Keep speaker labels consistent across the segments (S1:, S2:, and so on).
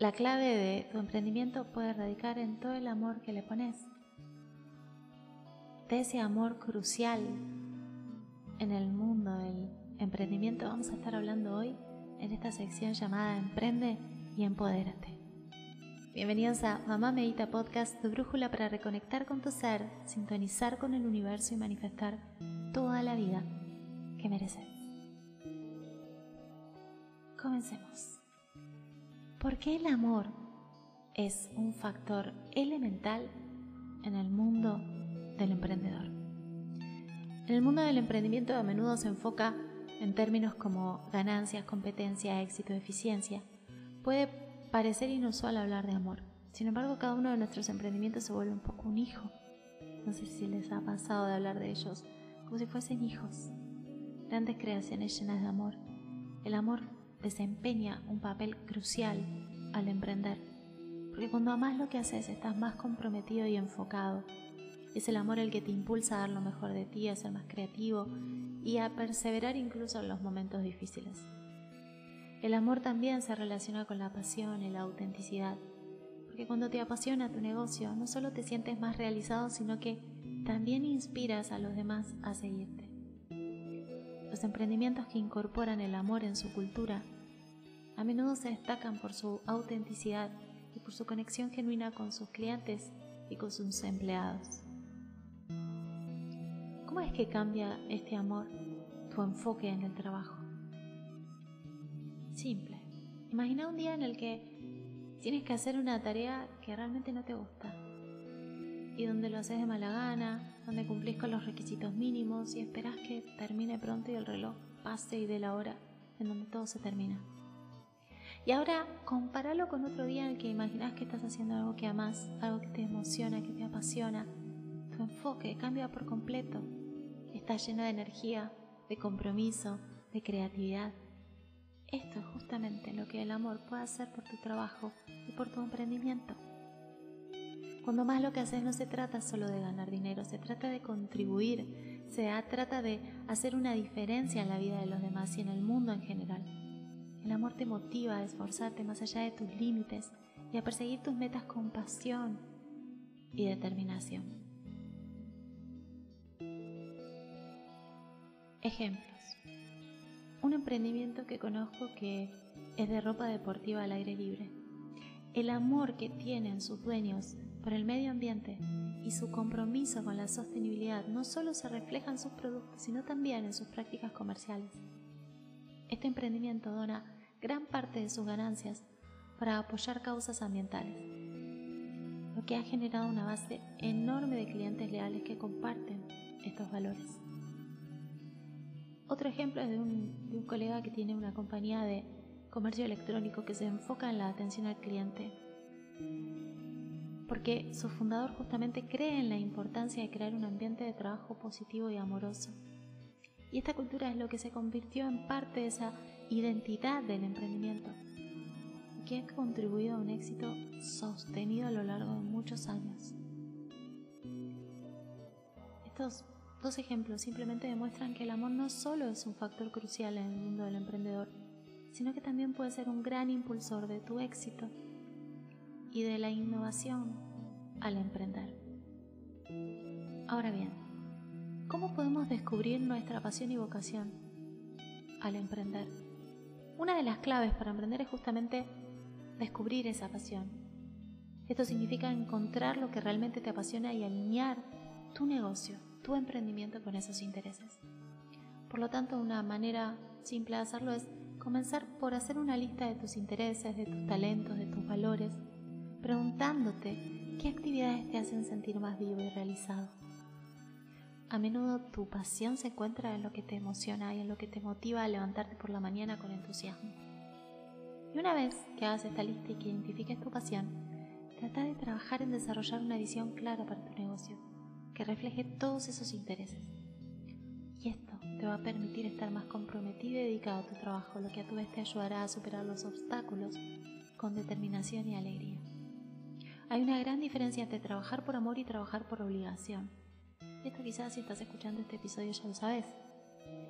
S1: la clave de tu emprendimiento puede radicar en todo el amor que le pones. De ese amor crucial en el mundo del emprendimiento vamos a estar hablando hoy en esta sección llamada Emprende y Empodérate. Bienvenidos a Mamá Medita Podcast, tu brújula para reconectar con tu ser, sintonizar con el universo y manifestar toda la vida que mereces. Comencemos. ¿Por qué el amor es un factor elemental en el mundo del emprendedor? En el mundo del emprendimiento a menudo se enfoca en términos como ganancias, competencia, éxito, eficiencia. Puede parecer inusual hablar de amor. Sin embargo, cada uno de nuestros emprendimientos se vuelve un poco un hijo. No sé si les ha pasado de hablar de ellos como si fuesen hijos. Grandes creaciones llenas de amor. El amor desempeña un papel crucial al emprender. Porque cuando amas lo que haces estás más comprometido y enfocado. Es el amor el que te impulsa a dar lo mejor de ti, a ser más creativo y a perseverar incluso en los momentos difíciles. El amor también se relaciona con la pasión y la autenticidad. Porque cuando te apasiona tu negocio, no solo te sientes más realizado, sino que también inspiras a los demás a seguirte. Los emprendimientos que incorporan el amor en su cultura a menudo se destacan por su autenticidad y por su conexión genuina con sus clientes y con sus empleados. ¿Cómo es que cambia este amor tu enfoque en el trabajo? Simple. Imagina un día en el que tienes que hacer una tarea que realmente no te gusta y donde lo haces de mala gana, donde cumplís con los requisitos mínimos y esperas que termine pronto y el reloj pase y dé la hora en donde todo se termina. Y ahora compáralo con otro día en el que imaginas que estás haciendo algo que amas, algo que te emociona, que te apasiona. Tu enfoque cambia por completo. Estás lleno de energía, de compromiso, de creatividad. Esto es justamente lo que el amor puede hacer por tu trabajo y por tu emprendimiento. Cuando más lo que haces no se trata solo de ganar dinero, se trata de contribuir, se trata de hacer una diferencia en la vida de los demás y en el mundo en general. El amor te motiva a esforzarte más allá de tus límites y a perseguir tus metas con pasión y determinación. Ejemplos. Un emprendimiento que conozco que es de ropa deportiva al aire libre. El amor que tienen sus dueños por el medio ambiente y su compromiso con la sostenibilidad no solo se refleja en sus productos, sino también en sus prácticas comerciales. Este emprendimiento dona gran parte de sus ganancias para apoyar causas ambientales, lo que ha generado una base enorme de clientes leales que comparten estos valores. Otro ejemplo es de un, de un colega que tiene una compañía de comercio electrónico que se enfoca en la atención al cliente porque su fundador justamente cree en la importancia de crear un ambiente de trabajo positivo y amoroso. Y esta cultura es lo que se convirtió en parte de esa identidad del emprendimiento, que ha contribuido a un éxito sostenido a lo largo de muchos años. Estos dos ejemplos simplemente demuestran que el amor no solo es un factor crucial en el mundo del emprendedor, sino que también puede ser un gran impulsor de tu éxito y de la innovación al emprender. Ahora bien, ¿cómo podemos descubrir nuestra pasión y vocación al emprender? Una de las claves para emprender es justamente descubrir esa pasión. Esto significa encontrar lo que realmente te apasiona y alinear tu negocio, tu emprendimiento con esos intereses. Por lo tanto, una manera simple de hacerlo es comenzar por hacer una lista de tus intereses, de tus talentos, de tus valores preguntándote qué actividades te hacen sentir más vivo y realizado. A menudo tu pasión se encuentra en lo que te emociona y en lo que te motiva a levantarte por la mañana con entusiasmo. Y una vez que hagas esta lista y que identifiques tu pasión, trata de trabajar en desarrollar una visión clara para tu negocio, que refleje todos esos intereses. Y esto te va a permitir estar más comprometido y dedicado a tu trabajo, lo que a tu vez te ayudará a superar los obstáculos con determinación y alegría. Hay una gran diferencia entre trabajar por amor y trabajar por obligación. Esto quizás si estás escuchando este episodio ya lo sabes.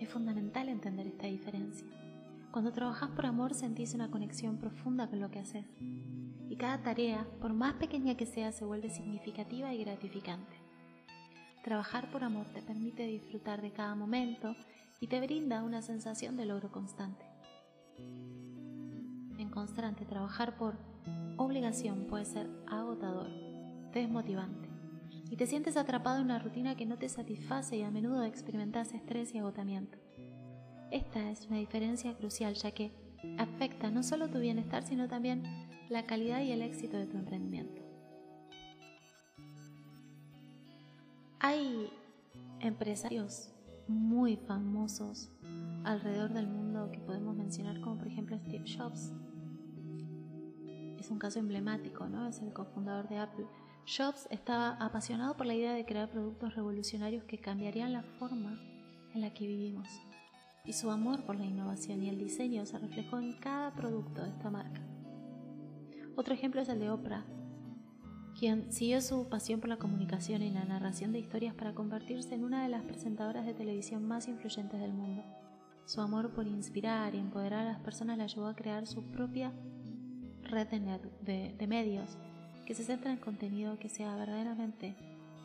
S1: Es fundamental entender esta diferencia. Cuando trabajas por amor sentís una conexión profunda con lo que haces. Y cada tarea, por más pequeña que sea, se vuelve significativa y gratificante. Trabajar por amor te permite disfrutar de cada momento y te brinda una sensación de logro constante. En constante, trabajar por obligación puede ser agotador, desmotivante, y te sientes atrapado en una rutina que no te satisface y a menudo experimentas estrés y agotamiento. Esta es una diferencia crucial ya que afecta no solo tu bienestar, sino también la calidad y el éxito de tu emprendimiento. Hay empresarios muy famosos alrededor del mundo que podemos mencionar como por ejemplo Steve Jobs. Es un caso emblemático, ¿no? Es el cofundador de Apple. Jobs estaba apasionado por la idea de crear productos revolucionarios que cambiarían la forma en la que vivimos y su amor por la innovación y el diseño se reflejó en cada producto de esta marca. Otro ejemplo es el de Oprah, quien siguió su pasión por la comunicación y la narración de historias para convertirse en una de las presentadoras de televisión más influyentes del mundo. Su amor por inspirar y empoderar a las personas la llevó a crear su propia red de, de medios que se centra en contenido que sea verdaderamente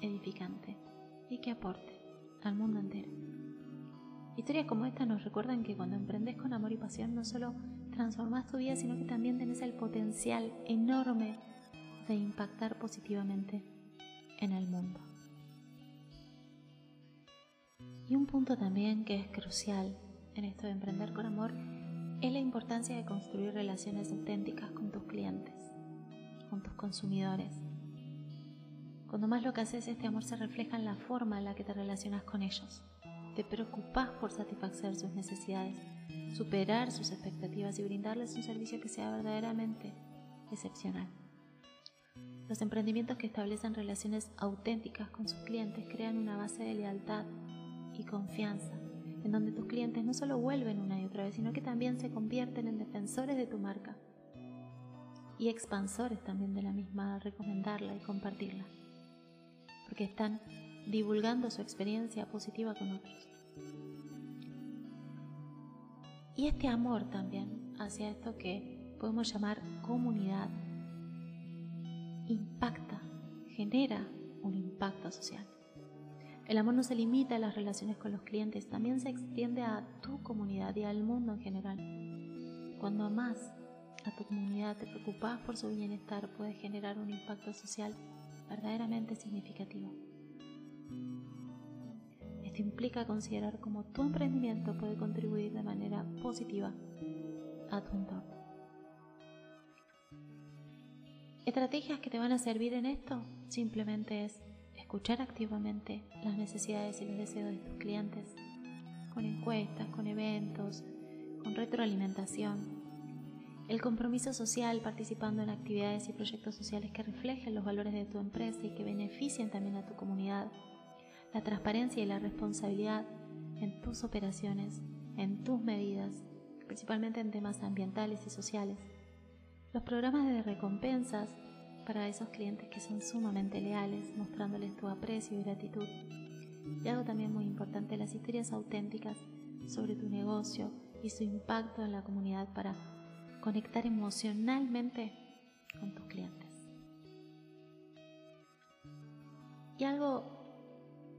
S1: edificante y que aporte al mundo entero. Historias como esta nos recuerdan que cuando emprendes con amor y pasión no solo transformas tu vida, sino que también tenés el potencial enorme de impactar positivamente en el mundo. Y un punto también que es crucial en esto de emprender con amor es la importancia de construir relaciones auténticas con tus clientes, con tus consumidores. Cuando más lo que haces, este amor se refleja en la forma en la que te relacionas con ellos te preocupas por satisfacer sus necesidades, superar sus expectativas y brindarles un servicio que sea verdaderamente excepcional. Los emprendimientos que establecen relaciones auténticas con sus clientes crean una base de lealtad y confianza, en donde tus clientes no solo vuelven una y otra vez, sino que también se convierten en defensores de tu marca y expansores también de la misma recomendarla y compartirla, porque están divulgando su experiencia positiva con otros. Y este amor también hacia esto que podemos llamar comunidad impacta, genera un impacto social. El amor no se limita a las relaciones con los clientes, también se extiende a tu comunidad y al mundo en general. Cuando amas a tu comunidad, te preocupas por su bienestar, puedes generar un impacto social verdaderamente significativo. Esto implica considerar cómo tu emprendimiento puede contribuir de manera positiva a tu entorno. Estrategias que te van a servir en esto simplemente es escuchar activamente las necesidades y los deseos de tus clientes, con encuestas, con eventos, con retroalimentación. El compromiso social participando en actividades y proyectos sociales que reflejen los valores de tu empresa y que beneficien también a tu comunidad la transparencia y la responsabilidad en tus operaciones, en tus medidas, principalmente en temas ambientales y sociales. Los programas de recompensas para esos clientes que son sumamente leales, mostrándoles tu aprecio y gratitud. Y algo también muy importante, las historias auténticas sobre tu negocio y su impacto en la comunidad para conectar emocionalmente con tus clientes. Y algo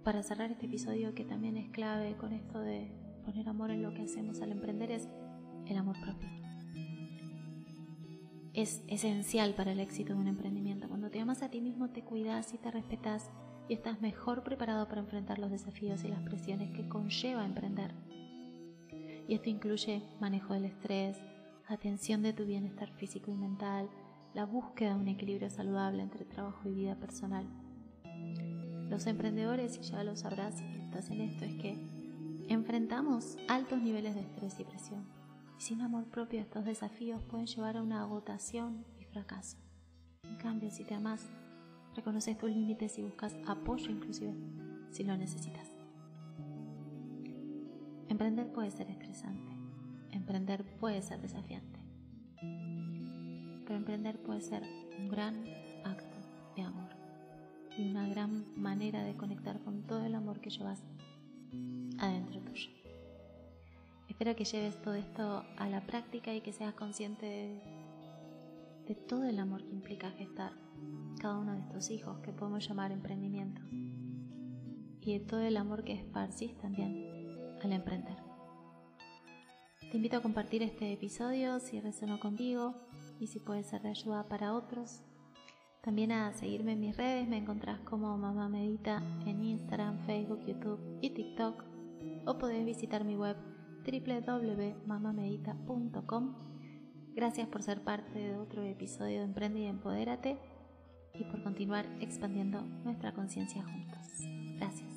S1: para cerrar este episodio que también es clave con esto de poner amor en lo que hacemos al emprender es el amor propio. Es esencial para el éxito de un emprendimiento. Cuando te amas a ti mismo, te cuidas y te respetas y estás mejor preparado para enfrentar los desafíos y las presiones que conlleva emprender. Y esto incluye manejo del estrés, atención de tu bienestar físico y mental, la búsqueda de un equilibrio saludable entre trabajo y vida personal los emprendedores, y ya lo sabrás si estás en esto, es que enfrentamos altos niveles de estrés y presión. Sin amor propio estos desafíos pueden llevar a una agotación y fracaso. En cambio, si te amas, reconoces tus límites y buscas apoyo inclusive si lo necesitas. Emprender puede ser estresante, emprender puede ser desafiante, pero emprender puede ser un gran acto de amor y una gran manera de conectar con todo el amor que llevas adentro. Espero que lleves todo esto a la práctica y que seas consciente de, todo el amor que implica gestar cada uno de estos hijos que podemos llamar emprendimiento y de todo el amor que esparcís también al emprender. Te invito a compartir este episodio si resonó contigo y si puede ser de ayuda para otros. También a seguirme en mis redes, me encontrás como Mamá Medita en Instagram, Facebook, YouTube y TikTok. O podés visitar mi web www.mamamedita.com. Gracias por ser parte de otro episodio de Emprende y Empodérate y por continuar expandiendo nuestra conciencia juntos. Gracias.